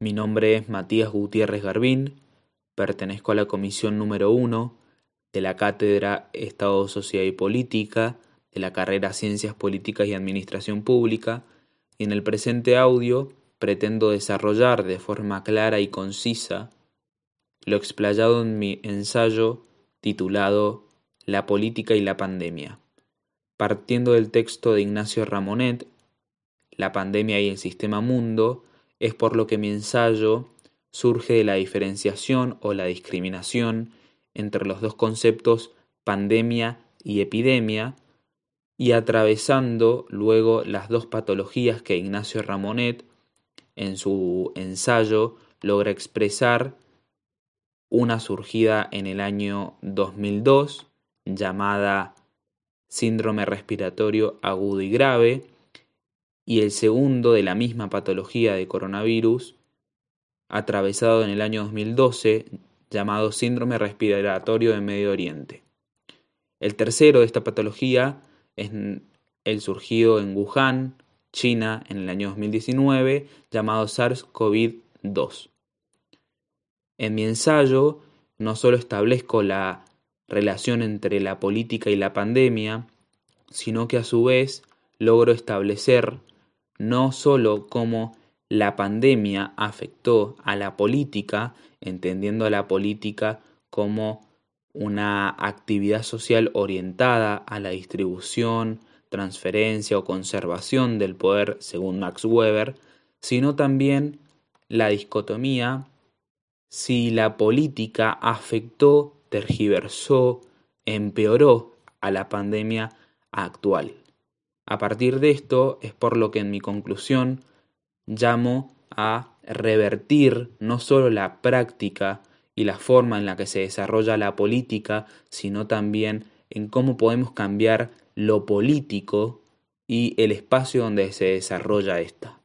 Mi nombre es Matías Gutiérrez Garbín, pertenezco a la comisión número uno de la Cátedra Estado, Sociedad y Política de la carrera Ciencias Políticas y Administración Pública. Y en el presente audio pretendo desarrollar de forma clara y concisa lo explayado en mi ensayo titulado La política y la pandemia, partiendo del texto de Ignacio Ramonet, La pandemia y el sistema mundo, es por lo que mi ensayo surge de la diferenciación o la discriminación entre los dos conceptos pandemia y epidemia, y atravesando luego las dos patologías que Ignacio Ramonet en su ensayo logra expresar, una surgida en el año 2002 llamada síndrome respiratorio agudo y grave, y el segundo de la misma patología de coronavirus, atravesado en el año 2012, llamado síndrome respiratorio de Medio Oriente. El tercero de esta patología es el surgido en Wuhan, China, en el año 2019, llamado SARS-CoV-2. En mi ensayo no solo establezco la relación entre la política y la pandemia, sino que a su vez logro establecer no solo cómo la pandemia afectó a la política, entendiendo a la política como una actividad social orientada a la distribución, transferencia o conservación del poder según Max Weber, sino también la dicotomía si la política afectó, tergiversó, empeoró a la pandemia actual. A partir de esto es por lo que en mi conclusión llamo a revertir no solo la práctica y la forma en la que se desarrolla la política, sino también en cómo podemos cambiar lo político y el espacio donde se desarrolla esta.